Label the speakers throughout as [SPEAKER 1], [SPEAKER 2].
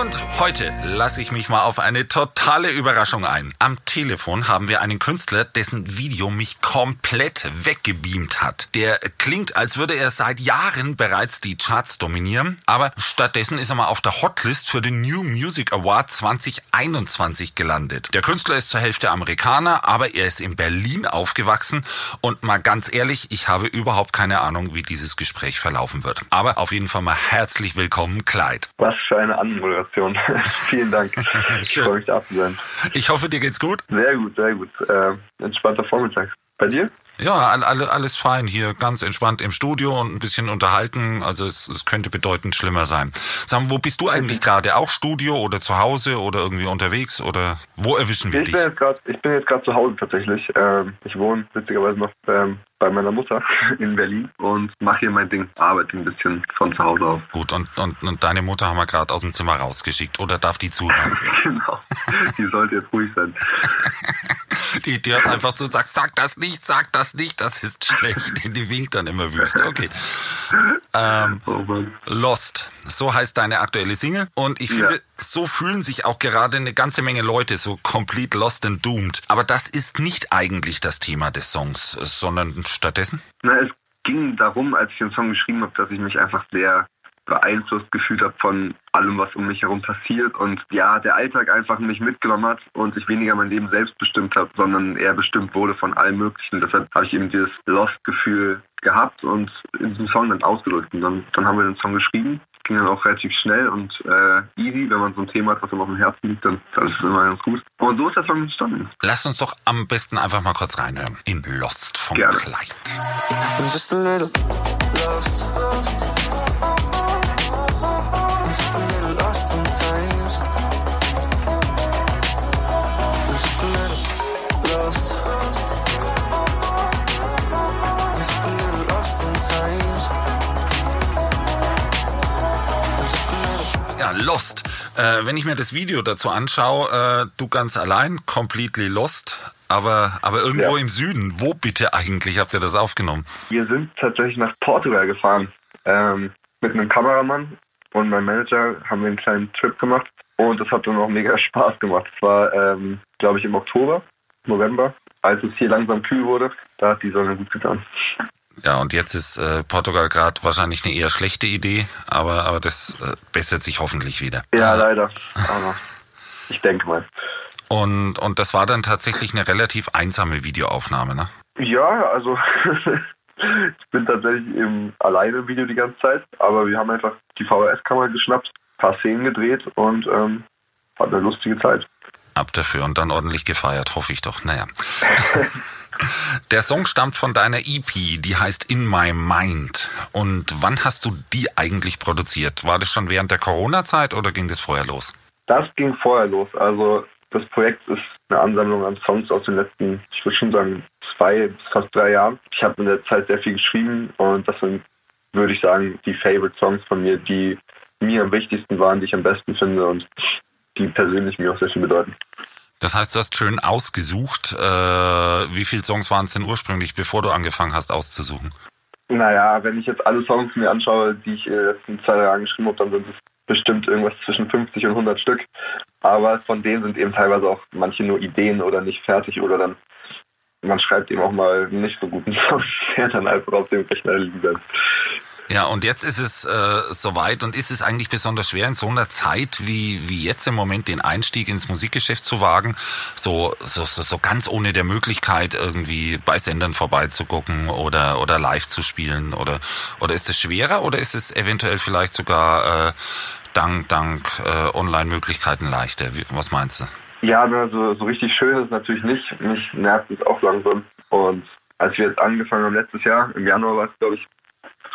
[SPEAKER 1] Und heute lasse ich mich mal auf eine totale Überraschung ein. Am Telefon haben wir einen Künstler, dessen Video mich komplett weggebeamt hat. Der klingt, als würde er seit Jahren bereits die Charts dominieren, aber stattdessen ist er mal auf der Hotlist für den New Music Award 2021 gelandet. Der Künstler ist zur Hälfte Amerikaner, aber er ist in Berlin aufgewachsen und mal ganz ehrlich, ich habe überhaupt keine Ahnung, wie dieses Gespräch verlaufen wird. Aber auf jeden Fall mal herzlich willkommen, Clyde.
[SPEAKER 2] Was für eine Anmoderation. Vielen Dank. Ich freue mich da zu sein.
[SPEAKER 1] Ich hoffe, dir geht's gut.
[SPEAKER 2] Sehr gut, sehr gut. Äh, entspannter Vormittag. Bei dir?
[SPEAKER 1] Ja, all- alle, alles fein hier, ganz entspannt im Studio und ein bisschen unterhalten. Also es, es könnte bedeutend schlimmer sein. Sag mal, wo bist du eigentlich gerade? Auch Studio oder zu Hause oder irgendwie unterwegs oder wo erwischen wir
[SPEAKER 2] Ich
[SPEAKER 1] dich?
[SPEAKER 2] bin jetzt gerade, ich bin jetzt gerade zu Hause tatsächlich. Ähm, ich wohne witzigerweise noch ähm, bei meiner Mutter in Berlin und mache hier mein Ding, arbeite ein bisschen von zu Hause aus.
[SPEAKER 1] Gut, und, und, und deine Mutter haben wir gerade aus dem Zimmer rausgeschickt oder darf die zuhören?
[SPEAKER 2] genau. Die sollte jetzt ruhig sein.
[SPEAKER 1] Die, die hört einfach zu und sagt, sag das nicht, sag das nicht, das ist schlecht. Die winkt dann immer wüst. Okay. Ähm,
[SPEAKER 2] Oh.
[SPEAKER 1] Lost, so heißt deine aktuelle Single. Und ich
[SPEAKER 2] Ja.
[SPEAKER 1] So fühlen sich auch gerade eine ganze Menge Leute so complete lost and doomed. Aber das ist nicht eigentlich das Thema des Songs, sondern stattdessen?
[SPEAKER 2] Na, es ging darum, als ich den Song geschrieben habe, dass ich mich einfach sehr beeinflusst gefühlt habe von allem, was um mich herum passiert und ja, der Alltag einfach mich mitgenommen hat und ich weniger mein Leben selbst bestimmt habe, sondern eher bestimmt wurde von allem Möglichen. Deshalb habe ich eben dieses Lost-Gefühl gehabt und in diesem Song dann ausgedrückt. Und dann, dann haben wir den Song geschrieben. Ging dann auch relativ schnell und äh, easy, wenn man so ein Thema hat, was einem auf dem Herzen liegt, dann, ist es immer ganz gut. Und so ist der Song entstanden.
[SPEAKER 1] Lass uns doch am besten einfach mal kurz reinhören. In Lost von
[SPEAKER 2] Gerne.
[SPEAKER 1] Clyde.
[SPEAKER 3] I'm just a little lost. Lost.
[SPEAKER 1] Äh, wenn ich mir das Video dazu anschaue, äh, du ganz allein, completely lost, aber, aber irgendwo
[SPEAKER 2] Ja.
[SPEAKER 1] im Süden. Wo bitte eigentlich habt ihr das aufgenommen?
[SPEAKER 2] Wir sind tatsächlich nach Portugal gefahren. Ähm, mit einem Kameramann und meinem Manager haben wir einen kleinen Trip gemacht. Und das hat dann auch mega Spaß gemacht. Es war, ähm, glaube ich, im Oktober, November, als es hier langsam kühl wurde. Da hat die Sonne gut getan.
[SPEAKER 1] Ja, und jetzt ist äh, Portugal gerade wahrscheinlich eine eher schlechte Idee, aber, aber das äh, bessert sich hoffentlich wieder.
[SPEAKER 2] Ja,
[SPEAKER 1] Äh,
[SPEAKER 2] leider. Aber ich denke mal.
[SPEAKER 1] Und, und das war dann tatsächlich eine relativ einsame Videoaufnahme, ne?
[SPEAKER 2] Ja, also ich bin tatsächlich eben alleine im Video die ganze Zeit. Aber wir haben einfach die VHS-Kamera geschnappt, paar Szenen gedreht und ähm, hatten eine lustige Zeit.
[SPEAKER 1] Ab dafür und dann ordentlich gefeiert, hoffe ich doch. Naja. Der Song stammt von deiner EP, die heißt In My Mind. Und wann hast du die eigentlich produziert? War das schon während der Corona-Zeit oder ging das vorher los?
[SPEAKER 2] Das ging vorher los. Also das Projekt ist eine Ansammlung an Songs aus den letzten, ich würde schon sagen, zwei bis fast drei Jahren. Ich habe in der Zeit sehr viel geschrieben und das sind, würde ich sagen, die Favorite Songs von mir, die mir am wichtigsten waren, die ich am besten finde und die persönlich mir auch sehr viel bedeuten.
[SPEAKER 1] Das heißt, du hast schön ausgesucht. Äh, wie viele Songs waren es denn ursprünglich, bevor du angefangen hast auszusuchen?
[SPEAKER 2] Naja, wenn ich jetzt alle Songs mir anschaue, die ich in den letzten zwei, Jahren geschrieben habe, dann sind es bestimmt irgendwas zwischen 50 und 100 Stück. Aber von denen sind eben teilweise auch manche nur Ideen oder nicht fertig oder dann man schreibt eben auch mal nicht so guten Songs, der dann einfach auf dem Rechner bleibt.
[SPEAKER 1] Ja, und jetzt ist es äh, soweit und ist es eigentlich besonders schwer in so einer Zeit wie, wie jetzt im Moment den Einstieg ins Musikgeschäft zu wagen, so, so, so, so ganz ohne der Möglichkeit irgendwie bei Sendern vorbeizugucken oder, oder live zu spielen oder, oder ist es schwerer oder ist es eventuell vielleicht sogar äh, dank, dank äh, Online-Möglichkeiten leichter? Wie, was meinst du?
[SPEAKER 2] Ja, na, so, so richtig schön ist es natürlich nicht. Mich nervt es auch langsam. Und als wir jetzt angefangen haben letztes Jahr, im Januar war es, glaube ich,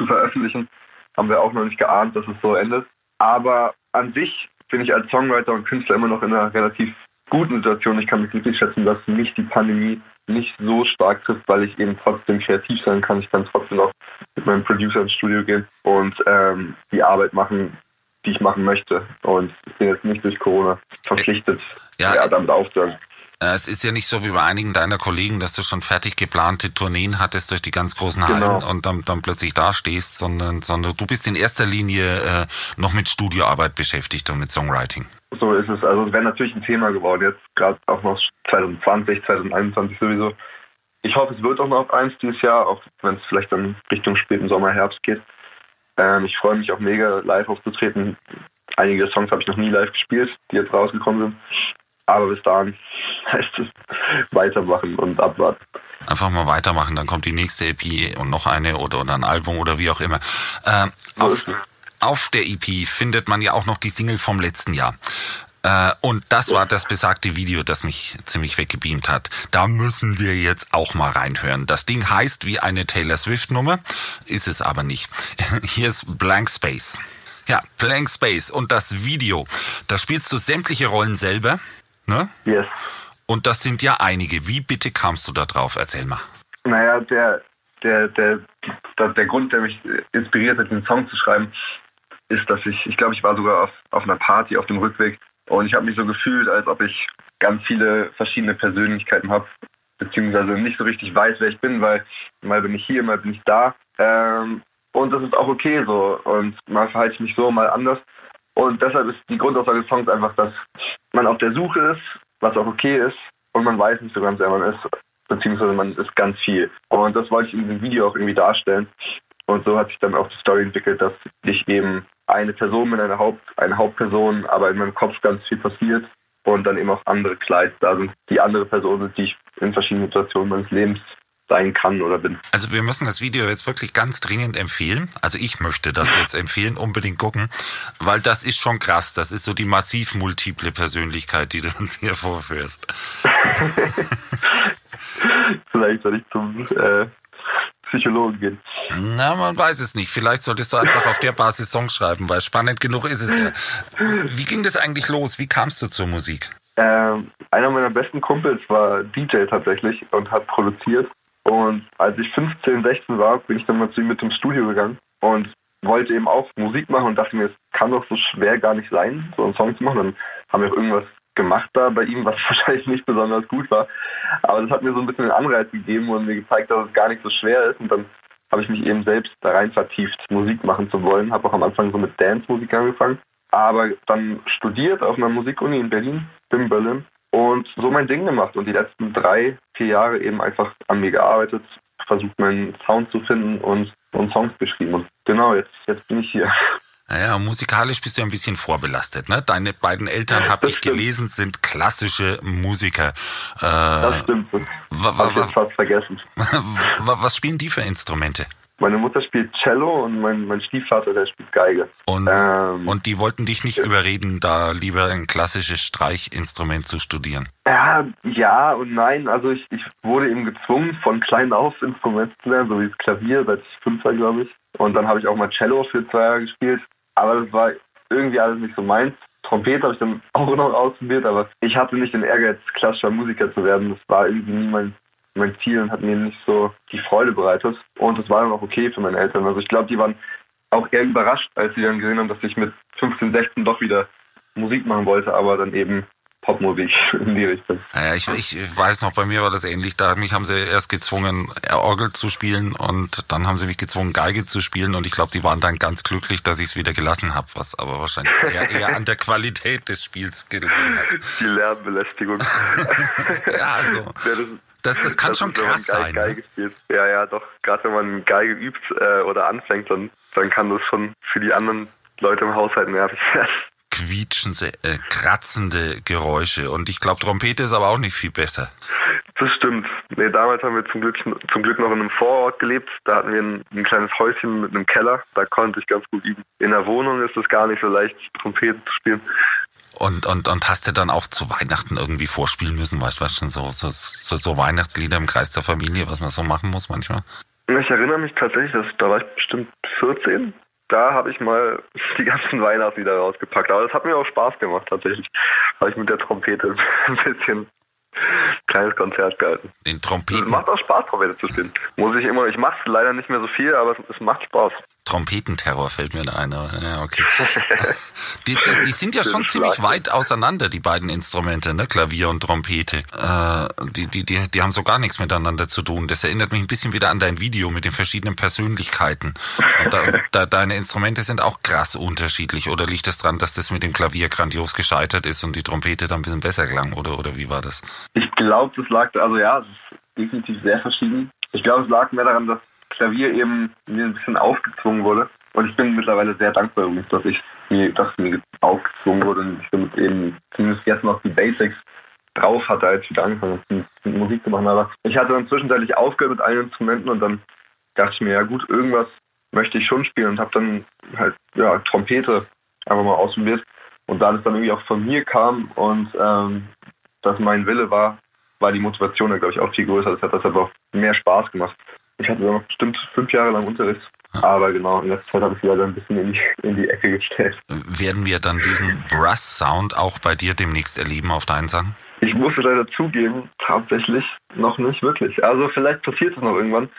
[SPEAKER 2] zu veröffentlichen, haben wir auch noch nicht geahnt, dass es so endet. Aber an sich bin ich als Songwriter und Künstler immer noch in einer relativ guten Situation. Ich kann mich glücklich schätzen, dass mich die Pandemie nicht so stark trifft, weil ich eben trotzdem kreativ sein kann. Ich kann trotzdem noch mit meinem Producer ins Studio gehen und ähm, die Arbeit machen, die ich machen möchte. Und ich bin jetzt nicht durch Corona verpflichtet,
[SPEAKER 1] Ja.
[SPEAKER 2] ja, damit aufzuhören.
[SPEAKER 1] Äh, Es ist ja nicht so wie bei einigen deiner Kollegen, dass du schon fertig geplante Tourneen hattest durch die ganz großen Hallen
[SPEAKER 2] Genau.
[SPEAKER 1] und dann, dann plötzlich dastehst, sondern, sondern du bist in erster Linie äh, noch mit Studioarbeit beschäftigt und mit Songwriting.
[SPEAKER 2] So ist es. Also es wäre natürlich ein Thema geworden, jetzt gerade auch noch 2020, 2021 sowieso. Ich hoffe, es wird auch noch eins dieses Jahr, auch wenn es vielleicht dann Richtung späten Sommer, Herbst geht. Ähm, ich freue mich auch mega, live aufzutreten. Einige Songs habe ich noch nie live gespielt, die jetzt rausgekommen sind. Aber bis dahin heißt es weitermachen und abwarten.
[SPEAKER 1] Einfach mal weitermachen, dann kommt die nächste EP und noch eine oder, oder ein Album oder wie auch immer. Ähm, auf, auf der EP findet man ja auch noch die Single vom letzten Jahr. Äh, und das war das besagte Video, das mich ziemlich weggebeamt hat. Da müssen wir jetzt auch mal reinhören. Das Ding heißt wie eine Taylor Swift Nummer, ist es aber nicht. Hier ist Blank Space. Ja, Blank Space und das Video. Da spielst du sämtliche Rollen selber, ne?
[SPEAKER 2] Yes.
[SPEAKER 1] Und das sind ja einige. Wie bitte kamst du da drauf? Erzähl mal.
[SPEAKER 2] Naja, der, der, der, der, der Grund, der mich inspiriert hat, den Song zu schreiben, ist, dass ich, ich glaube, ich war sogar auf, auf einer Party auf dem Rückweg und ich habe mich so gefühlt, als ob ich ganz viele verschiedene Persönlichkeiten habe, beziehungsweise nicht so richtig weiß, wer ich bin, weil mal bin ich hier, mal bin ich da. Ähm, und das ist auch okay so. Und mal verhalte ich mich so, mal anders. Und deshalb ist die Grundaussage des Songs einfach, dass man auf der Suche ist, was auch okay ist, und man weiß nicht so ganz, wer man ist, beziehungsweise man ist ganz viel. Und das wollte ich in diesem Video auch irgendwie darstellen. Und so hat sich dann auch die Story entwickelt, dass ich eben eine Person bin, eine, Haupt, eine Hauptperson, aber in meinem Kopf ganz viel passiert und dann eben auch andere Kleids da sind, die andere Personen sind, die ich in verschiedenen Situationen meines Lebens sein kann oder bin.
[SPEAKER 1] Also wir müssen das Video jetzt wirklich ganz dringend empfehlen. Also ich möchte das jetzt empfehlen, unbedingt gucken, weil das ist schon krass. Das ist so die massiv multiple Persönlichkeit, die du uns hier vorführst.
[SPEAKER 2] Vielleicht soll ich zum äh, Psychologen gehen.
[SPEAKER 1] Na, man weiß es nicht. Vielleicht solltest du einfach auf der Basis Songs schreiben, weil spannend genug ist es ja. Wie ging das eigentlich los? Wie kamst du zur Musik?
[SPEAKER 2] Ähm, einer meiner besten Kumpels war DJ tatsächlich und hat produziert. Und als ich 15, 16 war, bin ich dann mal zu ihm mit ins Studio gegangen und wollte eben auch Musik machen und dachte mir, es kann doch so schwer gar nicht sein, so einen Song zu machen. Dann haben wir auch irgendwas gemacht da bei ihm, was wahrscheinlich nicht besonders gut war. Aber das hat mir so ein bisschen den Anreiz gegeben und mir gezeigt, dass es gar nicht so schwer ist. Und dann habe ich mich eben selbst da rein vertieft, Musik machen zu wollen. Habe auch am Anfang so mit Dance-Musik angefangen. Aber dann studiert auf einer Musikuni in Berlin, in Berlin. Und so mein Ding gemacht und die letzten drei, vier Jahre eben einfach an mir gearbeitet, versucht meinen Sound zu finden und, und Songs geschrieben. Und genau, jetzt, jetzt bin ich hier.
[SPEAKER 1] Naja, musikalisch bist du ein bisschen vorbelastet, ne? Deine beiden Eltern, habe ich
[SPEAKER 2] stimmt.
[SPEAKER 1] gelesen, sind klassische Musiker.
[SPEAKER 2] Das
[SPEAKER 1] Äh,
[SPEAKER 2] stimmt. Das
[SPEAKER 1] wa-
[SPEAKER 2] habe ich jetzt fast vergessen.
[SPEAKER 1] wa- was spielen die für Instrumente?
[SPEAKER 2] Meine Mutter spielt Cello und mein, mein Stiefvater, der spielt Geige.
[SPEAKER 1] Und,
[SPEAKER 2] Ähm,
[SPEAKER 1] und die wollten dich nicht überreden, da lieber ein klassisches Streichinstrument zu studieren.
[SPEAKER 2] Ja, ja und nein. Also ich, ich wurde eben gezwungen, von klein auf Instrument zu lernen, so wie das Klavier, seit ich fünf war, glaube ich. Und dann habe ich auch mal Cello für zwei Jahre gespielt. Aber das war irgendwie alles nicht so meins. Trompete habe ich dann auch noch ausprobiert, aber ich hatte nicht den Ehrgeiz, klassischer Musiker zu werden. Das war irgendwie nie mein, mein Ziel und hat mir nicht so die Freude bereitet. Und das war dann auch okay für meine Eltern. Also ich glaube, die waren auch eher überrascht, als sie dann gesehen haben, dass ich mit 15, 16 doch wieder Musik machen wollte, aber dann eben Popmusik in die Richtung.
[SPEAKER 1] Naja, ich, ich weiß noch, bei mir war das ähnlich. Da mich haben sie erst gezwungen, Orgel zu spielen und dann haben sie mich gezwungen, Geige zu spielen und ich glaube, die waren dann ganz glücklich, dass ich es wieder gelassen habe, was aber wahrscheinlich eher, eher an der Qualität des Spiels gelegen hat.
[SPEAKER 2] Die Lärmbelästigung.
[SPEAKER 1] Ja, also,
[SPEAKER 2] Ja, das,
[SPEAKER 1] das, das kann
[SPEAKER 2] das
[SPEAKER 1] schon
[SPEAKER 2] ist, wenn man
[SPEAKER 1] krass
[SPEAKER 2] Geige,
[SPEAKER 1] sein.
[SPEAKER 2] Geige
[SPEAKER 1] Ne?
[SPEAKER 2] spielt. Ja, ja, doch. Gerade wenn man Geige übt äh, oder anfängt, dann, dann kann das schon für die anderen Leute im Haushalt nervig werden.
[SPEAKER 1] Quietschende, äh, kratzende Geräusche und ich glaube, Trompete ist aber auch nicht viel besser.
[SPEAKER 2] Das stimmt. Nee, damals haben wir zum Glück, zum Glück noch in einem Vorort gelebt. Da hatten wir ein, ein kleines Häuschen mit einem Keller. Da konnte ich ganz gut üben. In der Wohnung ist es gar nicht so leicht, Trompete zu spielen.
[SPEAKER 1] Und, und, und hast du dann auch zu Weihnachten irgendwie vorspielen müssen, weißt du, was schon so, so, so, so Weihnachtslieder im Kreis der Familie, was man so machen muss manchmal?
[SPEAKER 2] Ich erinnere mich tatsächlich, dass da war ich bestimmt 14. Da habe ich mal die ganzen Weihnachtslieder rausgepackt. Aber das hat mir auch Spaß gemacht tatsächlich. Habe ich mit der Trompete ein bisschen kleines Konzert gehalten.
[SPEAKER 1] Den
[SPEAKER 2] Es
[SPEAKER 1] Trompeten,
[SPEAKER 2] macht auch Spaß, Trompete zu spielen. Muss ich immer, ich mache es leider nicht mehr so viel, aber es, es macht Spaß.
[SPEAKER 1] Trompetenterror fällt mir da ein. Ja, okay. die, die, die, sind ja schon ziemlich weit auseinander, die beiden Instrumente, ne? Klavier und Trompete. Äh, die, die, die, die haben so gar nichts miteinander zu tun. Das erinnert mich ein bisschen wieder an dein Video mit den verschiedenen Persönlichkeiten. Da, da, deine Instrumente sind auch krass unterschiedlich. Oder liegt das dran, dass das mit dem Klavier grandios gescheitert ist und die Trompete dann ein bisschen besser klang? Oder, oder wie war das?
[SPEAKER 2] Ich glaube, das lag, also ja, es ist definitiv sehr verschieden. Ich glaube, es lag mehr daran, dass Klavier eben mir ein bisschen aufgezwungen wurde. Und ich bin mittlerweile sehr dankbar übrigens, dass ich mir, dass mir aufgezwungen wurde und ich damit eben zumindest jetzt noch die Basics drauf hatte, als ich wieder angefangen habe, Musik zu machen. Aber ich hatte dann zwischenzeitlich aufgehört mit allen Instrumenten und dann dachte ich mir, ja gut, irgendwas möchte ich schon spielen und habe dann halt ja Trompete einfach mal ausprobiert. Und da das dann irgendwie auch von mir kam und ähm, das mein Wille war, war die Motivation glaube ich, auch viel größer. Das hat das aber auch mehr Spaß gemacht. Ich hatte noch bestimmt fünf Jahre lang Unterricht. Aber genau, in letzter Zeit habe ich leider ein bisschen in die, in die Ecke gestellt.
[SPEAKER 1] Werden wir dann diesen Brass-Sound auch bei dir demnächst erleben auf deinen Sachen?
[SPEAKER 2] Ich muss leider zugeben, tatsächlich noch nicht wirklich. Also vielleicht passiert es noch irgendwann.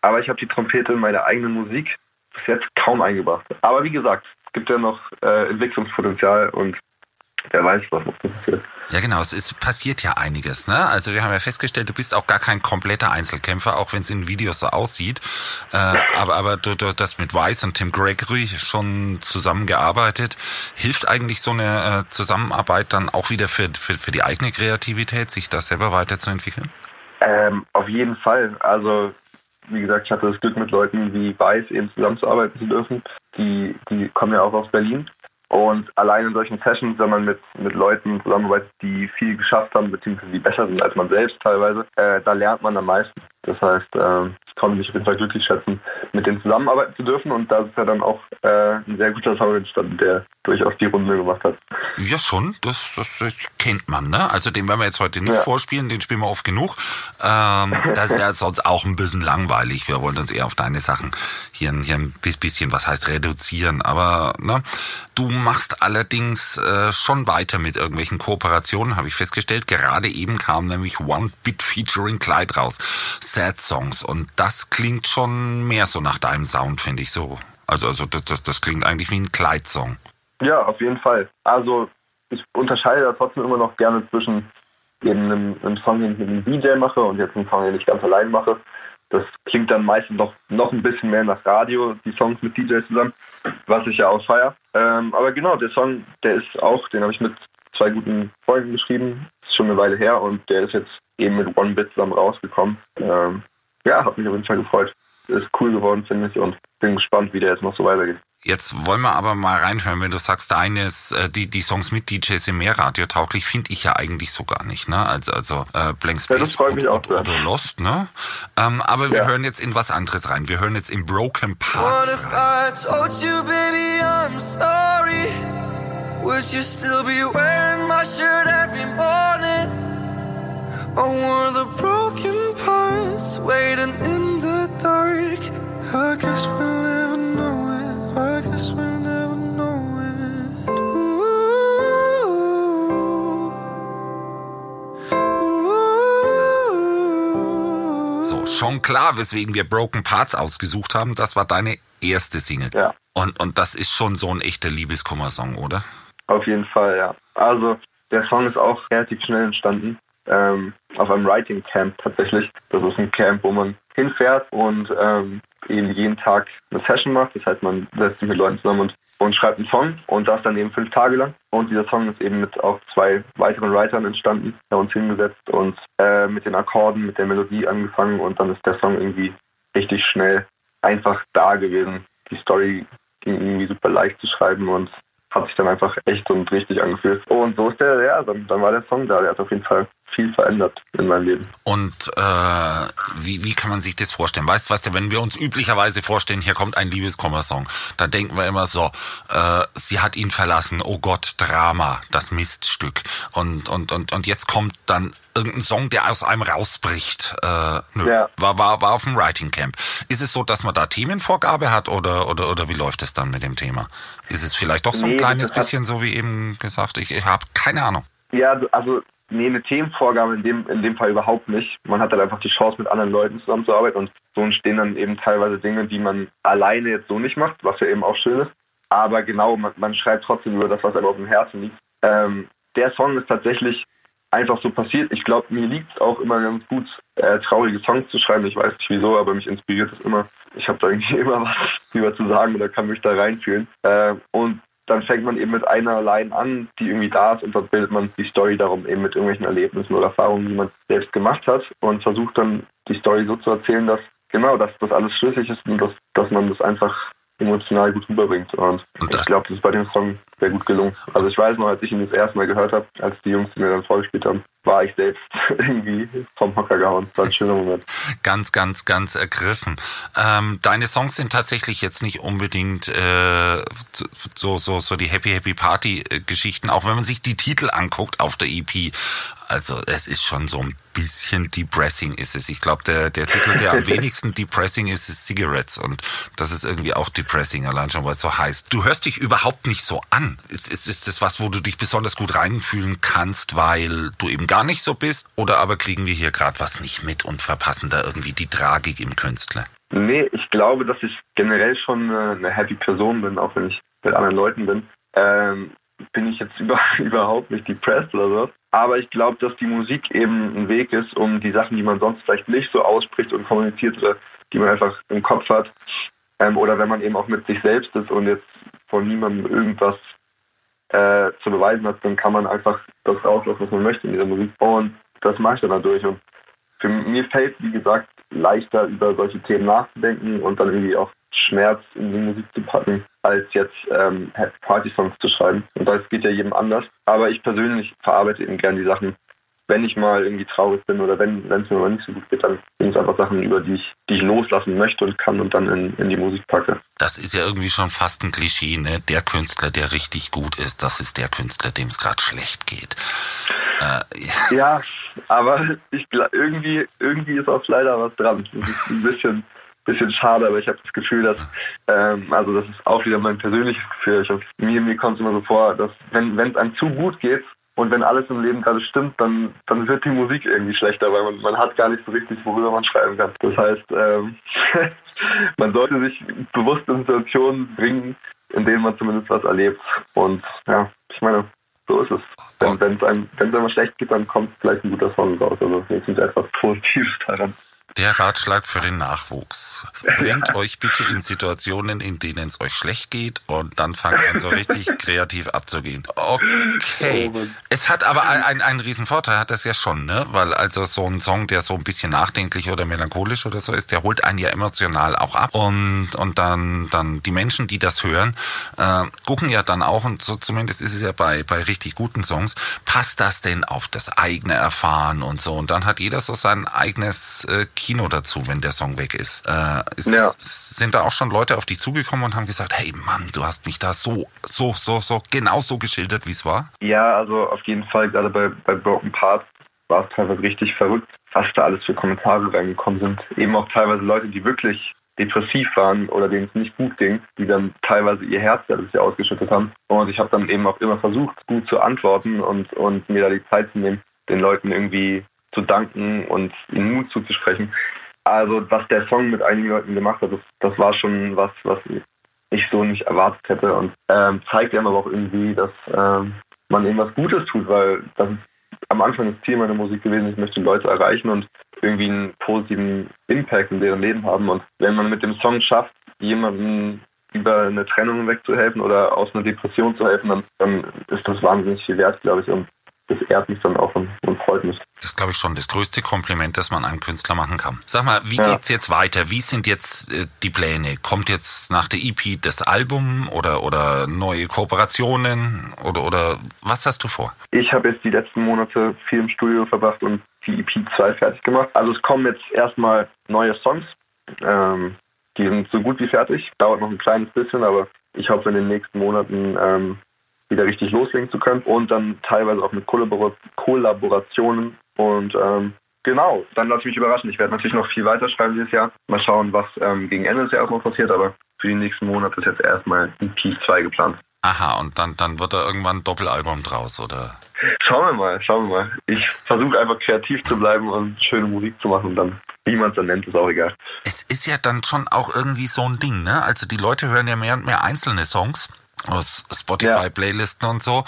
[SPEAKER 2] Aber ich habe die Trompete in meine eigene Musik bis jetzt kaum eingebracht. Aber wie gesagt, es gibt ja noch äh, Entwicklungspotenzial und wer weiß, was noch passiert.
[SPEAKER 1] Ja, genau, es ist, passiert ja einiges. Ne? Also wir haben ja festgestellt, du bist auch gar kein kompletter Einzelkämpfer, auch wenn es in Videos so aussieht. Äh, aber aber du, du das mit Weiss und Tim Gregory schon zusammengearbeitet. Hilft eigentlich so eine äh, Zusammenarbeit dann auch wieder für, für, für die eigene Kreativität, sich da selber weiterzuentwickeln?
[SPEAKER 2] Ähm, auf jeden Fall. Also wie gesagt, ich hatte das Glück, mit Leuten wie Weiß eben zusammenzuarbeiten zu dürfen. Die, die kommen ja auch aus Berlin und allein in solchen Sessions, wenn man mit, mit Leuten zusammenarbeitet, die viel geschafft haben, beziehungsweise die besser sind als man selbst teilweise, äh, da lernt man am meisten. Das heißt, äh, ich konnte mich auf jeden Fall glücklich schätzen, mit denen zusammenarbeiten zu dürfen und da ist ja dann auch äh, ein sehr guter Song entstanden, der durchaus die Runde gemacht hat.
[SPEAKER 1] Ja, schon, das, das, das kennt man, ne? Also den werden wir jetzt heute nicht ja. vorspielen, den spielen wir oft genug. Ähm, das wäre sonst auch ein bisschen langweilig. Wir wollen uns eher auf deine Sachen hier, hier ein bisschen, was heißt reduzieren. Aber ne, du machst allerdings äh, schon weiter mit irgendwelchen Kooperationen, habe ich festgestellt. Gerade eben kam nämlich One Bit Featuring Clyde raus. Sad Songs. Und das klingt schon mehr so nach deinem Sound, finde ich so. Also, also das, das, das klingt eigentlich wie ein Clyde-Song.
[SPEAKER 2] Ja, auf jeden Fall. Also ich unterscheide da trotzdem immer noch gerne zwischen eben einem, einem Song, den ich mit einem DJ mache und jetzt einem Song, den ich ganz allein mache. Das klingt dann meistens noch, noch ein bisschen mehr nach Radio, die Songs mit DJs zusammen, was ich ja auch feier. Ähm, aber genau, der Song, der ist auch, den habe ich mit zwei guten Freunden geschrieben. Ist schon eine Weile her und der ist jetzt eben mit One Bit zusammen rausgekommen. Ähm, ja, hat mich auf jeden Fall gefreut. Ist cool geworden, finde ich, und bin gespannt, wie der jetzt noch so weitergeht.
[SPEAKER 1] Jetzt wollen wir aber mal reinhören, wenn du sagst, eines, äh, die, die Songs mit DJs im Meerradio tauglich, finde ich ja eigentlich so gar nicht, ne? Also, also äh, Blank Space
[SPEAKER 2] ja, oder,
[SPEAKER 1] oder, oder, Lost, ne? Ähm, aber wir ja. hören jetzt in was anderes rein. Wir hören jetzt in Broken Parts rein. Would you still be wearing my shirt every morning? Or were the broken parts waiting in the dark? I guess we'll never know it. I guess we'll never know it. Ooh. Ooh. So, schon klar, weswegen wir Broken Parts ausgesucht haben. Das war deine erste Single.
[SPEAKER 2] Ja.
[SPEAKER 1] Und, und das ist schon so ein echter Liebeskummer-Song, oder?
[SPEAKER 2] Auf jeden Fall, ja. Also der Song ist auch relativ schnell entstanden. Ähm, auf einem Writing Camp tatsächlich. Das ist ein Camp, wo man hinfährt und ähm, eben jeden Tag eine Session macht. Das heißt, man setzt sich mit Leuten zusammen und, und schreibt einen Song und das dann eben fünf Tage lang. Und dieser Song ist eben mit auch zwei weiteren Writern entstanden, haben uns hingesetzt und äh, mit den Akkorden, mit der Melodie angefangen und dann ist der Song irgendwie richtig schnell einfach da gewesen. Die Story ging irgendwie super leicht zu schreiben und hat sich dann einfach echt und richtig angefühlt. Und so ist der, ja, dann, dann war der Song da. Der hat auf jeden Fall viel verändert in meinem Leben.
[SPEAKER 1] Und äh, wie, wie kann man sich das vorstellen? Weißt du, weißt du, wenn wir uns üblicherweise vorstellen, hier kommt ein Liebeskummer-Song, da denken wir immer so, äh, sie hat ihn verlassen, oh Gott, Drama, das Miststück. Und, und, und, und jetzt kommt dann irgendein Song, der aus einem rausbricht. Äh, nö, ja. war, war, war auf dem Writing Camp. Ist es so, dass man da Themenvorgabe hat oder, oder, oder wie läuft es dann mit dem Thema? Ist es vielleicht doch so ein nee, kleines bisschen so wie eben gesagt? Ich, ich habe keine Ahnung.
[SPEAKER 2] Ja, also Nee, eine Themenvorgabe in dem, in dem Fall überhaupt nicht. Man hat halt einfach die Chance, mit anderen Leuten zusammenzuarbeiten und so entstehen dann eben teilweise Dinge, die man alleine jetzt so nicht macht, was ja eben auch schön ist. Aber genau, man, man schreibt trotzdem über das, was einem auf dem Herzen liegt. Ähm, der Song ist tatsächlich einfach so passiert. Ich glaube, mir liegt es auch immer ganz gut, äh, traurige Songs zu schreiben. Ich weiß nicht wieso, aber mich inspiriert es immer. Ich habe da irgendwie immer was über zu sagen oder kann mich da reinfühlen. Äh, und dann fängt man eben mit einer Line an, die irgendwie da ist und dann bildet man die Story darum eben mit irgendwelchen Erlebnissen oder Erfahrungen, die man selbst gemacht hat und versucht dann die Story so zu erzählen, dass genau, dass das alles schlüssig ist und dass, dass man das einfach emotional gut rüberbringt. Und, und ich glaube, das ist bei dem Song sehr gut gelungen. Also ich weiß noch, als ich ihn das erste Mal gehört habe, als die Jungs mir dann vorgespielt haben, war ich selbst irgendwie vom Hocker gehauen. Das war ein schöner Moment.
[SPEAKER 1] Ganz, ganz, ganz ergriffen. Ähm, deine Songs sind tatsächlich jetzt nicht unbedingt äh, so, so, so die Happy Happy Party Geschichten, auch wenn man sich die Titel anguckt auf der EP. Also es ist schon so ein bisschen depressing ist es. Ich glaube, der, der Titel, der am wenigsten depressing ist, ist Cigarettes. Und das ist irgendwie auch depressing, allein schon, weil es so heißt. Du hörst dich überhaupt nicht so an. Ist, ist, ist das was, wo du dich besonders gut reinfühlen kannst, weil du eben gar nicht so bist? Oder aber kriegen wir hier gerade was nicht mit und verpassen da irgendwie die Tragik im Künstler?
[SPEAKER 2] Nee, ich glaube, dass ich generell schon eine happy Person bin, auch wenn ich mit anderen Leuten bin. Ähm, bin ich jetzt über, überhaupt nicht depressed oder so. Aber ich glaube, dass die Musik eben ein Weg ist, um die Sachen, die man sonst vielleicht nicht so ausspricht und kommuniziert oder die man einfach im Kopf hat, ähm, oder wenn man eben auch mit sich selbst ist und jetzt von niemandem irgendwas äh, zu beweisen hat, dann kann man einfach das rauslassen, was man möchte in dieser Musik. Und das mache ich dann dadurch. Und für mir fällt, wie gesagt, leichter über solche Themen nachzudenken und dann irgendwie auch Schmerz in die Musik zu packen, als jetzt ähm, Party-Songs zu schreiben. Und das geht ja jedem anders. Aber ich persönlich verarbeite eben gern die Sachen wenn ich mal irgendwie traurig bin oder wenn es mir mal nicht so gut geht, dann sind es einfach Sachen, über die ich, die ich loslassen möchte und kann und dann in, in die Musik packe.
[SPEAKER 1] Das ist ja irgendwie schon fast ein Klischee, ne? Der Künstler, der richtig gut ist, das ist der Künstler, dem es gerade schlecht geht.
[SPEAKER 2] Äh, ja. ja, aber ich irgendwie, irgendwie ist auch leider was dran. Das ist ein bisschen bisschen schade, aber ich habe das Gefühl, dass, ähm, also das ist auch wieder mein persönliches Gefühl. Ich mir mir kommt es immer so vor, dass wenn es einem zu gut geht, und wenn alles im Leben gerade stimmt, dann, dann wird die Musik irgendwie schlechter, weil man, man hat gar nicht so richtig, worüber man schreiben kann. Das heißt, ähm, man sollte sich bewusst in Situationen bringen, in denen man zumindest was erlebt. Und ja, ich meine, so ist es. Wenn es einem, einem schlecht geht, dann kommt vielleicht ein guter Song raus. Also wenigstens etwas Positives daran.
[SPEAKER 1] Der Ratschlag für den Nachwuchs. Bringt ja. euch bitte in Situationen, in denen es euch schlecht geht und dann fangt an so richtig kreativ abzugehen. Okay. Oh es hat aber einen, einen riesen Vorteil, hat das ja schon, ne? Weil also so ein Song, der so ein bisschen nachdenklich oder melancholisch oder so ist, der holt einen ja emotional auch ab. Und, und dann, dann die Menschen, die das hören, äh, gucken ja dann auch, und so zumindest ist es ja bei, bei richtig guten Songs, passt das denn auf das eigene Erfahren und so. Und dann hat jeder so sein eigenes äh, Kino dazu, wenn der Song weg ist. Äh, ist ja. Sind da auch schon Leute auf dich zugekommen und haben gesagt, hey Mann, du hast mich da so, so, so, so genau so geschildert, wie es war?
[SPEAKER 2] Ja, also auf jeden Fall, gerade bei, bei Broken Parts war es teilweise richtig verrückt, was da alles für Kommentare reingekommen sind. Eben auch teilweise Leute, die wirklich depressiv waren oder denen es nicht gut ging, die dann teilweise ihr Herz ja das ausgeschüttet haben. Und ich habe dann eben auch immer versucht, gut zu antworten und, und mir da die Zeit zu nehmen, den Leuten irgendwie zu danken und ihnen Mut zuzusprechen. Also was der Song mit einigen Leuten gemacht hat, das, das war schon was, was ich so nicht erwartet hätte und ähm, zeigt einem aber auch irgendwie, dass ähm, man eben was Gutes tut, weil das ist am Anfang das Ziel meiner Musik gewesen, ich möchte Leute erreichen und irgendwie einen positiven Impact in deren Leben haben. Und wenn man mit dem Song schafft, jemanden über eine Trennung wegzuhelfen oder aus einer Depression zu helfen, dann, dann ist das wahnsinnig viel wert, glaube ich. Und das ehrt mich dann auch und, und freut mich.
[SPEAKER 1] Das ist, glaube ich, schon das größte Kompliment, das man einem Künstler machen kann. Sag mal, wie ja. geht's jetzt weiter? Wie sind jetzt äh, die Pläne? Kommt jetzt nach der EP das Album oder, oder neue Kooperationen oder, oder was hast du vor?
[SPEAKER 2] Ich habe jetzt die letzten Monate viel im Studio verbracht und die EP 2 fertig gemacht. Also es kommen jetzt erstmal neue Songs. Ähm, die sind so gut wie fertig. Dauert noch ein kleines bisschen, aber ich hoffe in den nächsten Monaten ähm, wieder richtig loslegen zu können und dann teilweise auch mit Kollabor Kollaborationen und ähm, genau, dann lasse ich mich überraschen. Ich werde natürlich noch viel weiter schreiben dieses Jahr. Mal schauen, was ähm, gegen Ende des Jahres noch passiert, aber für die nächsten Monate ist jetzt erstmal EP 2 geplant.
[SPEAKER 1] Aha, und dann, dann wird da irgendwann ein Doppelalbum draus, oder?
[SPEAKER 2] Schauen wir mal, schauen wir mal. Ich versuche einfach kreativ zu bleiben und schöne Musik zu machen und dann, wie man es dann nennt, ist auch egal.
[SPEAKER 1] Es ist ja dann schon auch irgendwie so ein Ding, ne? Also die Leute hören ja mehr und mehr einzelne Songs aus Spotify-Playlisten und so.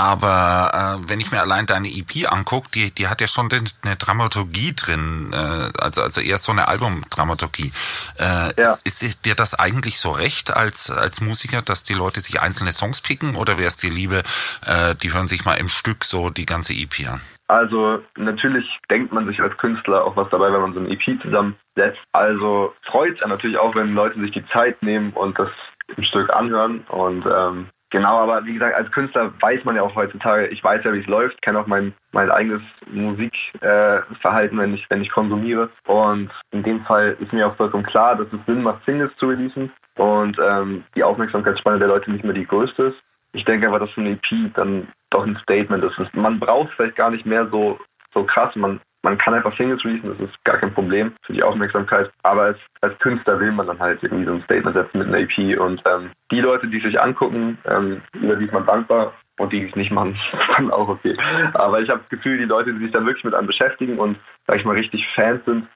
[SPEAKER 1] Aber äh, wenn ich mir allein deine EP angucke, die, die hat ja schon den, eine Dramaturgie drin, äh, also, also eher so eine Albumdramaturgie. Äh,
[SPEAKER 2] Ja.
[SPEAKER 1] ist, ist dir das eigentlich so recht als, als Musiker, dass die Leute sich einzelne Songs picken oder wäre es dir Liebe, äh, die hören sich mal im Stück so die ganze EP an?
[SPEAKER 2] Also natürlich denkt man sich als Künstler auch was dabei, wenn man so ein EP zusammensetzt. Also freut es natürlich auch, wenn Leute sich die Zeit nehmen und das im Stück anhören. Und ähm, genau, aber wie gesagt, als Künstler weiß man ja auch heutzutage, ich weiß ja, wie es läuft, kenne auch mein, mein eigenes Musikverhalten, äh, wenn ich, wenn ich konsumiere. Und in dem Fall ist mir auch vollkommen klar, dass es Sinn macht, Singles zu releasen und ähm, die Aufmerksamkeitsspanne der Leute nicht mehr die größte ist. Ich denke aber, dass so eine EP dann doch ein Statement ist. Man braucht vielleicht gar nicht mehr so, so krass. Man, man kann einfach Singles releasen, das ist gar kein Problem für die Aufmerksamkeit. Aber als, als Künstler will man dann halt irgendwie so ein Statement setzen mit einer EP. Und ähm, die Leute, die sich angucken, ähm, über die ist man dankbar. Und die, die es nicht machen, dann auch okay. Aber ich habe das Gefühl, die Leute, die sich dann wirklich mit einem beschäftigen und, sag ich mal, richtig Fans sind,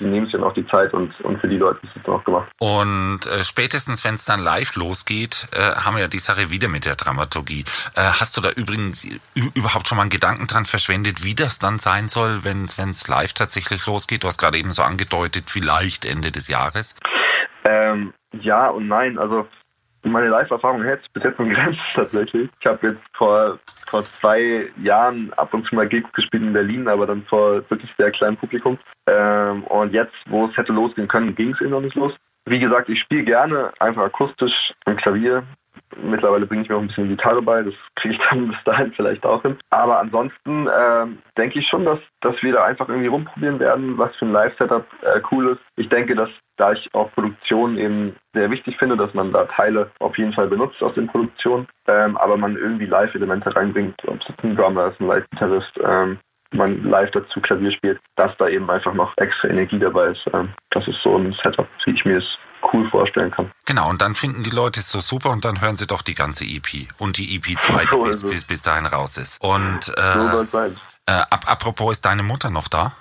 [SPEAKER 2] die nehmen sich dann auch die Zeit und, und für die Leute ist es dann auch gemacht.
[SPEAKER 1] Und äh, spätestens, wenn es dann live losgeht, äh, haben wir ja die Sache wieder mit der Dramaturgie. Äh, hast du da übrigens überhaupt schon mal einen Gedanken dran verschwendet, wie das dann sein soll, wenn es live tatsächlich losgeht? Du hast gerade eben so angedeutet, vielleicht Ende des Jahres.
[SPEAKER 2] Ähm, ja und nein. Also meine Live-Erfahrung hält bis jetzt in Grenzen tatsächlich. Ich habe jetzt vor, vor zwei Jahren ab und zu mal Gigs gespielt in Berlin, aber dann vor wirklich sehr kleinem Publikum. Ähm, und jetzt, wo es hätte losgehen können, ging es eben noch nicht los. Wie gesagt, ich spiele gerne einfach akustisch am Klavier. Mittlerweile bringe ich mir auch ein bisschen Gitarre bei, das kriege ich dann bis dahin vielleicht auch hin. Aber ansonsten ähm, denke ich schon, dass, dass wir da einfach irgendwie rumprobieren werden, was für ein Live-Setup äh, cool ist. Ich denke, dass da ich auch Produktion eben sehr wichtig finde, dass man da Teile auf jeden Fall benutzt aus den Produktionen, ähm, aber man irgendwie Live-Elemente reinbringt, ob es ein Drummer ist, ein Live-Gitarrist, ähm, man live dazu Klavier spielt, dass da eben einfach noch extra Energie dabei ist. Ähm, das ist so ein Setup, wie ich mir es cool vorstellen kann.
[SPEAKER 1] Genau, und dann finden die Leute es so super und dann hören sie doch die ganze EP und die EP 2, die
[SPEAKER 2] So
[SPEAKER 1] bis, bis, bis dahin raus ist. Und
[SPEAKER 2] So
[SPEAKER 1] äh,
[SPEAKER 2] es sein.
[SPEAKER 1] Äh, ap apropos, ist deine Mutter noch da?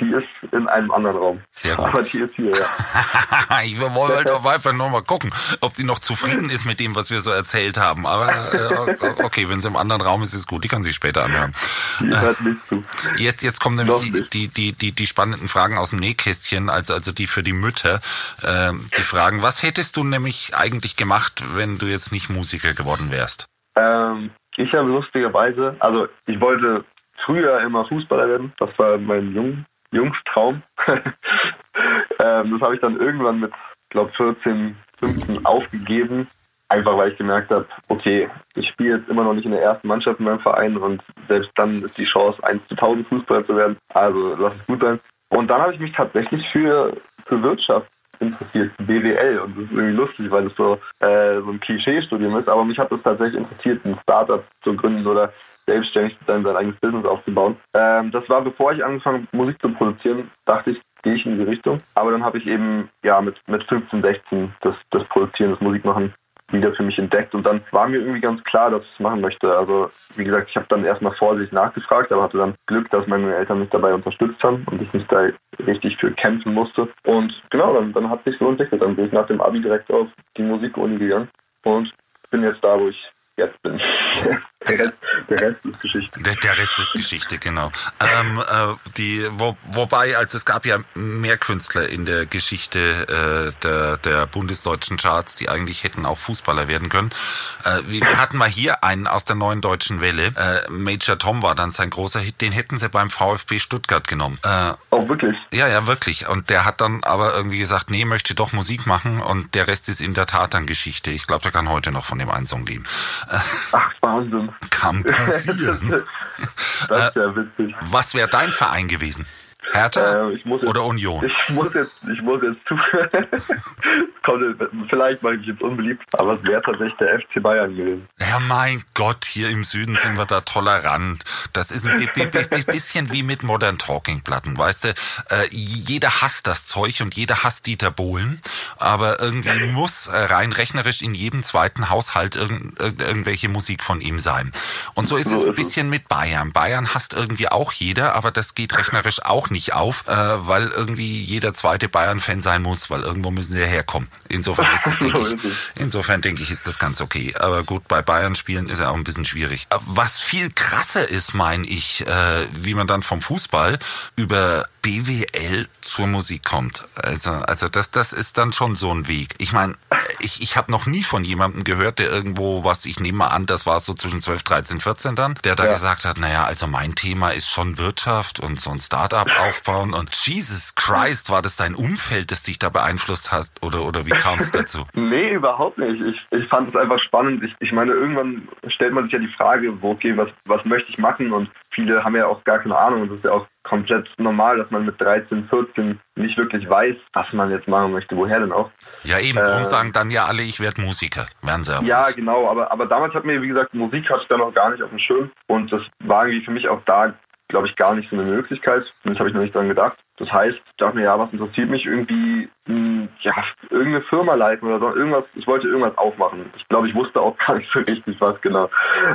[SPEAKER 2] Die ist in einem anderen Raum.
[SPEAKER 1] Sehr gut.
[SPEAKER 2] Aber die ist hier, ja.
[SPEAKER 1] ich wollte auf einfach nur mal gucken, ob die noch zufrieden ist mit dem, was wir so erzählt haben. Aber äh, okay, wenn sie im anderen Raum ist, ist gut. Die kann sie später anhören.
[SPEAKER 2] Die hört nicht zu.
[SPEAKER 1] Jetzt, jetzt kommen nämlich
[SPEAKER 2] nicht.
[SPEAKER 1] die, die, die, die spannenden Fragen aus dem Nähkästchen, also, also die für die Mütter. Ähm, die Fragen, was hättest du nämlich eigentlich gemacht, wenn du jetzt nicht Musiker geworden wärst?
[SPEAKER 2] Ähm, ich habe lustigerweise, also ich wollte früher immer Fußballer werden. Das war mein Jung, Jungstraum. ähm, das habe ich dann irgendwann mit, glaube 14, 15 aufgegeben. Einfach weil ich gemerkt habe, okay, ich spiele jetzt immer noch nicht in der ersten Mannschaft in meinem Verein und selbst dann ist die Chance, 1 zu 1000 Fußballer zu werden. Also lass es gut sein. Und dann habe ich mich tatsächlich für, für Wirtschaft interessiert, BWL. Und das ist irgendwie lustig, weil es so, äh, so ein Klischeestudium ist. Aber mich hat es tatsächlich interessiert, ein Startup zu gründen oder selbstständig zu sein, sein eigenes Business aufzubauen. Ähm, das war bevor ich angefangen Musik zu produzieren, dachte ich, gehe ich in die Richtung. Aber dann habe ich eben ja mit, mit 15, 16 das, das Produzieren, das Musikmachen wieder für mich entdeckt und dann war mir irgendwie ganz klar, dass ich es machen möchte. Also wie gesagt, ich habe dann erstmal vorsichtig nachgefragt, aber hatte dann Glück, dass meine Eltern mich dabei unterstützt haben und ich nicht da richtig für kämpfen musste. Und genau, dann, dann hat sich so entwickelt. Dann bin ich nach dem Abi direkt auf die Musikuni gegangen und bin jetzt da, wo ich jetzt bin. der, Rest, der Rest ist Geschichte.
[SPEAKER 1] Der, der Rest ist Geschichte, genau. Ähm, äh, die, wo, wobei, also es gab ja mehr Künstler in der Geschichte äh, der, der bundesdeutschen Charts, die eigentlich hätten auch Fußballer werden können. Äh, wir hatten mal hier einen aus der neuen deutschen Welle. Äh, Major Tom war dann sein großer Hit, den hätten sie beim VfB Stuttgart genommen. Äh,
[SPEAKER 2] Auch wirklich.
[SPEAKER 1] ja, ja, wirklich. Und der hat dann aber irgendwie gesagt, nee, möchte doch Musik machen und der Rest ist in der Tat dann Geschichte. Ich glaube, der kann heute noch von dem einen Song leben. Äh,
[SPEAKER 2] Ach, Wahnsinn.
[SPEAKER 1] Kann passieren.
[SPEAKER 2] Das ist ja witzig.
[SPEAKER 1] Was wäre dein Verein gewesen? Hertha
[SPEAKER 2] Äh, ich muss jetzt,
[SPEAKER 1] oder Union?
[SPEAKER 2] Ich muss jetzt, ich muss jetzt zu. Vielleicht mache ich mich jetzt unbeliebt, aber es wäre tatsächlich der FC Bayern gewesen.
[SPEAKER 1] Ja, mein Gott, hier im Süden sind wir da tolerant. Das ist ein bi- bi- bi- bisschen wie mit Modern Talking Platten, weißt du? Äh, jeder hasst das Zeug und jeder hasst Dieter Bohlen, aber irgendwie muss äh, rein rechnerisch in jedem zweiten Haushalt irgend, irgend- irgendwelche Musik von ihm sein. Und so ist
[SPEAKER 2] So
[SPEAKER 1] es ein
[SPEAKER 2] ist es.
[SPEAKER 1] bisschen mit Bayern. Bayern hasst irgendwie auch jeder, aber das geht rechnerisch auch nicht auf, äh, weil irgendwie jeder zweite Bayern-Fan sein muss, weil irgendwo müssen sie herkommen. Insofern ist das, denke ich. Insofern denke ich, ist das ganz okay. Aber gut, bei Bayern spielen ist ja auch ein bisschen schwierig. Was viel krasser ist, meine ich, äh, wie man dann vom Fußball über BWL zur Musik kommt. Also, also das, das ist dann schon so ein Weg. Ich meine, ich, ich habe noch nie von jemandem gehört, der irgendwo, was ich nehme mal an, das war so zwischen 12, 13, 14 dann, der da
[SPEAKER 2] Ja.
[SPEAKER 1] gesagt hat, naja, also mein Thema ist schon Wirtschaft und so ein Start-up aufbauen und Jesus Christ, war das dein Umfeld, das dich da beeinflusst hat oder, oder wie kam es dazu?
[SPEAKER 2] Nee, überhaupt nicht. Ich, ich fand es einfach spannend. Ich, ich meine, irgendwann stellt man sich ja die Frage, wo, okay, was, was möchte ich machen? Und viele haben ja auch gar keine Ahnung. Und das ist ja auch komplett normal, dass man mit 13, 14 nicht wirklich weiß, was man jetzt machen möchte. Woher denn auch?
[SPEAKER 1] Ja, eben, drum
[SPEAKER 2] Äh,
[SPEAKER 1] sagen dann ja alle, ich werde Musiker. Werden sie aber
[SPEAKER 2] Ja,
[SPEAKER 1] nicht.
[SPEAKER 2] genau. Aber, aber damals hat mir, wie gesagt, Musik hatte ich da noch gar nicht auf dem Schirm. Und das war irgendwie für mich auch da, glaube ich, gar nicht so eine Möglichkeit. Zumindest habe ich noch nicht dran gedacht. Das heißt, ich dachte mir, ja, was interessiert mich irgendwie, mh, ja, irgendeine Firma leiten oder so, irgendwas, ich wollte irgendwas aufmachen. Ich glaube, ich wusste auch gar nicht so richtig was genau.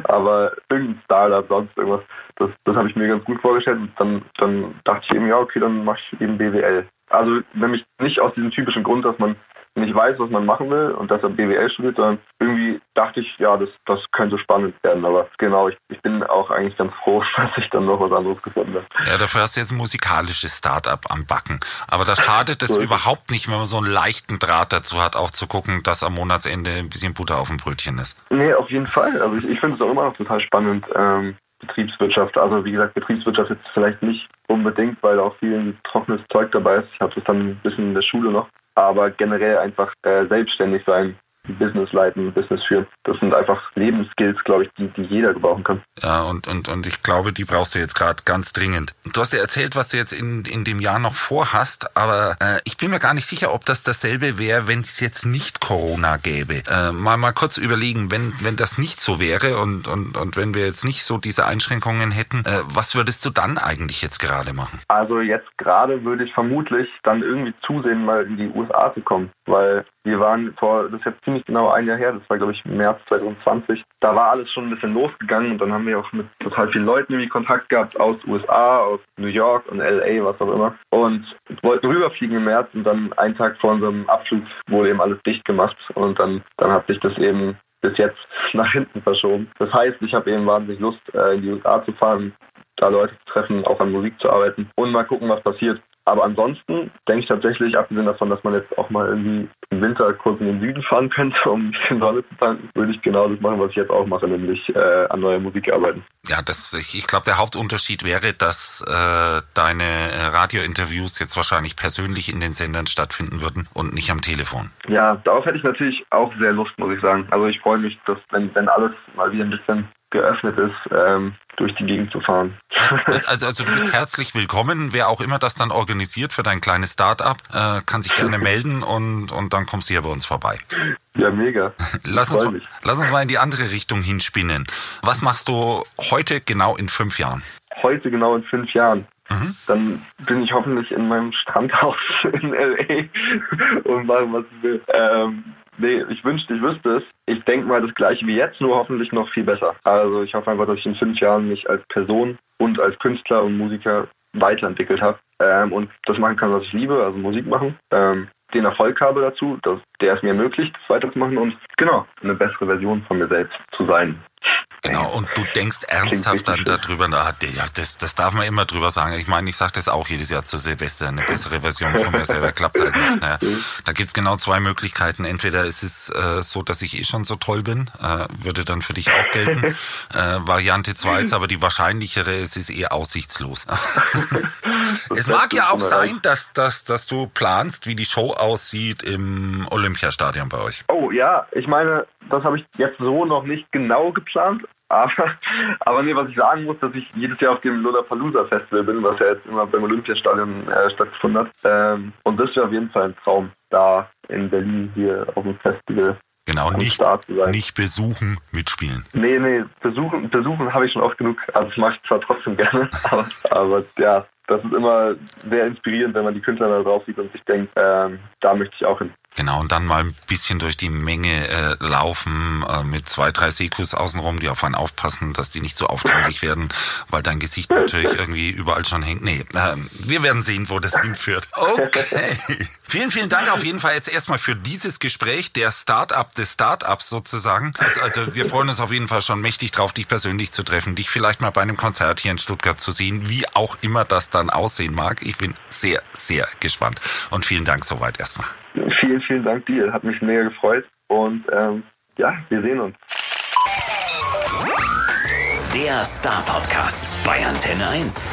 [SPEAKER 2] Aber irgendein Startup, sonst irgendwas, das, das habe ich mir ganz gut vorgestellt. Und dann, dann dachte ich eben, ja, okay, dann mache ich eben BWL. Also nämlich nicht aus diesem typischen Grund, dass man nicht weiß, was man machen will und dass er BWL studiert, sondern irgendwie dachte ich, ja, das, das könnte spannend werden. Aber genau, ich, ich bin auch eigentlich ganz froh, dass ich dann noch was anderes gefunden habe.
[SPEAKER 1] Ja, dafür hast du jetzt ein musikalisches Start-up am Backen. Aber da schadet es
[SPEAKER 2] So
[SPEAKER 1] überhaupt nicht, wenn man so einen leichten Draht dazu hat, auch zu gucken, dass am Monatsende ein bisschen Butter auf dem Brötchen ist.
[SPEAKER 2] Nee, auf jeden Fall. Also ich, ich finde es auch immer noch total spannend. Ähm, Betriebswirtschaft, also wie gesagt, Betriebswirtschaft jetzt vielleicht nicht unbedingt, weil auch viel trockenes Zeug dabei ist. Ich habe das dann ein bisschen in der Schule noch. Aber generell einfach äh, selbstständig sein, Business leiten, Business führen. Das sind einfach Lebensskills, glaube ich, die, die jeder gebrauchen kann.
[SPEAKER 1] Ja, und, und, und ich glaube, die brauchst du jetzt gerade ganz dringend. Du hast ja erzählt, was du jetzt in, in dem Jahr noch vorhast, aber äh, ich bin mir gar nicht sicher, ob das dasselbe wäre, wenn es jetzt nicht Corona gäbe. Äh, mal mal kurz überlegen, wenn, wenn das nicht so wäre und, und, und wenn wir jetzt nicht so diese Einschränkungen hätten, äh, was würdest du dann eigentlich jetzt gerade machen?
[SPEAKER 2] Also jetzt gerade würde ich vermutlich dann irgendwie zusehen, mal in die USA zu kommen, weil wir waren vor, das ist jetzt ziemlich genau ein Jahr her, das war glaube ich März 2020, da war alles schon ein bisschen losgegangen und dann haben wir auch mit total vielen Leuten irgendwie Kontakt gehabt aus USA, aus New York und LA, was auch immer und wollten rüberfliegen im März und dann einen Tag vor unserem Abflug wurde eben alles dicht gemacht und dann, dann hat sich das eben bis jetzt nach hinten verschoben. Das heißt, ich habe eben wahnsinnig Lust, äh, in die USA zu fahren, da Leute zu treffen, auch an Musik zu arbeiten und mal gucken, was passiert. Aber ansonsten denke ich tatsächlich, abgesehen davon, dass man jetzt auch mal irgendwie im Winter kurz in den Süden fahren könnte, um ein bisschen Sonne zu tanken, würde ich genau das machen, was ich jetzt auch mache, nämlich äh, an neuer Musik arbeiten.
[SPEAKER 1] Ja, das, ich, ich glaube, der Hauptunterschied wäre, dass äh, deine äh, Radiointerviews jetzt wahrscheinlich persönlich in den Sendern stattfinden würden und nicht am Telefon.
[SPEAKER 2] Ja, darauf hätte ich natürlich auch sehr Lust, muss ich sagen. Also ich freue mich, dass wenn, wenn alles mal wieder ein bisschen geöffnet ist, ähm, durch die Gegend zu fahren.
[SPEAKER 1] Also, also du bist herzlich willkommen. Wer auch immer das dann organisiert für dein kleines Start-up, äh, kann sich gerne melden und, und dann kommst du hier bei uns vorbei.
[SPEAKER 2] ja, mega.
[SPEAKER 1] Lass uns,
[SPEAKER 2] mich.
[SPEAKER 1] lass uns mal in die andere Richtung hinspinnen. Was machst du heute genau in fünf Jahren?
[SPEAKER 2] Heute genau in fünf Jahren.
[SPEAKER 1] Mhm.
[SPEAKER 2] Dann bin ich hoffentlich in meinem Strandhaus in L.A. und mache, was ich will. Ähm, nee, ich wünschte, ich wüsste es. Ich denke mal das gleiche wie jetzt, nur hoffentlich noch viel besser. Also ich hoffe einfach, dass ich in fünf Jahren mich als Person und als Künstler und Musiker weiterentwickelt habe ähm, und das machen kann, was ich liebe, also Musik machen. Ähm, den Erfolg habe dazu, dass der es mir ermöglicht, das weiterzumachen und genau, eine bessere Version von mir selbst zu sein.
[SPEAKER 1] Genau, und du denkst ernsthaft dann darüber nach. Ja, das, das darf man immer drüber sagen. Ich meine, ich sage das auch jedes Jahr zu Silvester. Eine bessere Version von mir selber klappt halt nicht. Naja, da gibt's genau zwei Möglichkeiten. Entweder ist es äh, so, dass ich eh schon so toll bin, äh, würde dann für dich auch gelten. äh, Variante zwei ist aber die wahrscheinlichere, es ist eher aussichtslos. es mag ja auch sein, dass, dass, dass du planst, wie die Show aussieht im Olympiastadion bei euch.
[SPEAKER 2] Oh ja, ich meine, das habe ich jetzt so noch nicht genau geplant, Aber, aber nee, was ich sagen muss, dass ich jedes Jahr auf dem Lollapalooza Festival bin, was ja jetzt immer beim Olympiastadion äh, stattgefunden hat. Ähm, und das wäre auf jeden Fall ein Traum, da in Berlin hier auf dem Festival
[SPEAKER 1] Genau,
[SPEAKER 2] am
[SPEAKER 1] nicht,
[SPEAKER 2] Start zu sein.
[SPEAKER 1] nicht besuchen, mitspielen.
[SPEAKER 2] Nee, nee, besuchen, besuchen habe ich schon oft genug. Also das mache ich zwar trotzdem gerne, aber, aber ja, das ist immer sehr inspirierend, wenn man die Künstler da drauf sieht und sich denkt, ähm, da möchte ich auch hin.
[SPEAKER 1] Genau, und dann mal ein bisschen durch die Menge äh, laufen äh, mit zwei, drei Sekus außenrum, die auf einen aufpassen, dass die nicht so aufdringlich werden, weil dein Gesicht natürlich irgendwie überall schon hängt. Nee, ähm, wir werden sehen, wo das hinführt. Okay. Vielen, vielen Dank auf jeden Fall jetzt erstmal für dieses Gespräch, der Start-up des Start-ups sozusagen. Also, also wir freuen uns auf jeden Fall schon mächtig drauf, dich persönlich zu treffen, dich vielleicht mal bei einem Konzert hier in Stuttgart zu sehen, wie auch immer das dann aussehen mag. Ich bin sehr, sehr gespannt. Und vielen Dank soweit erstmal.
[SPEAKER 2] Vielen, vielen Dank dir, hat mich mega gefreut und ähm, ja, wir sehen uns.
[SPEAKER 4] Der Star Podcast bei Antenne 1.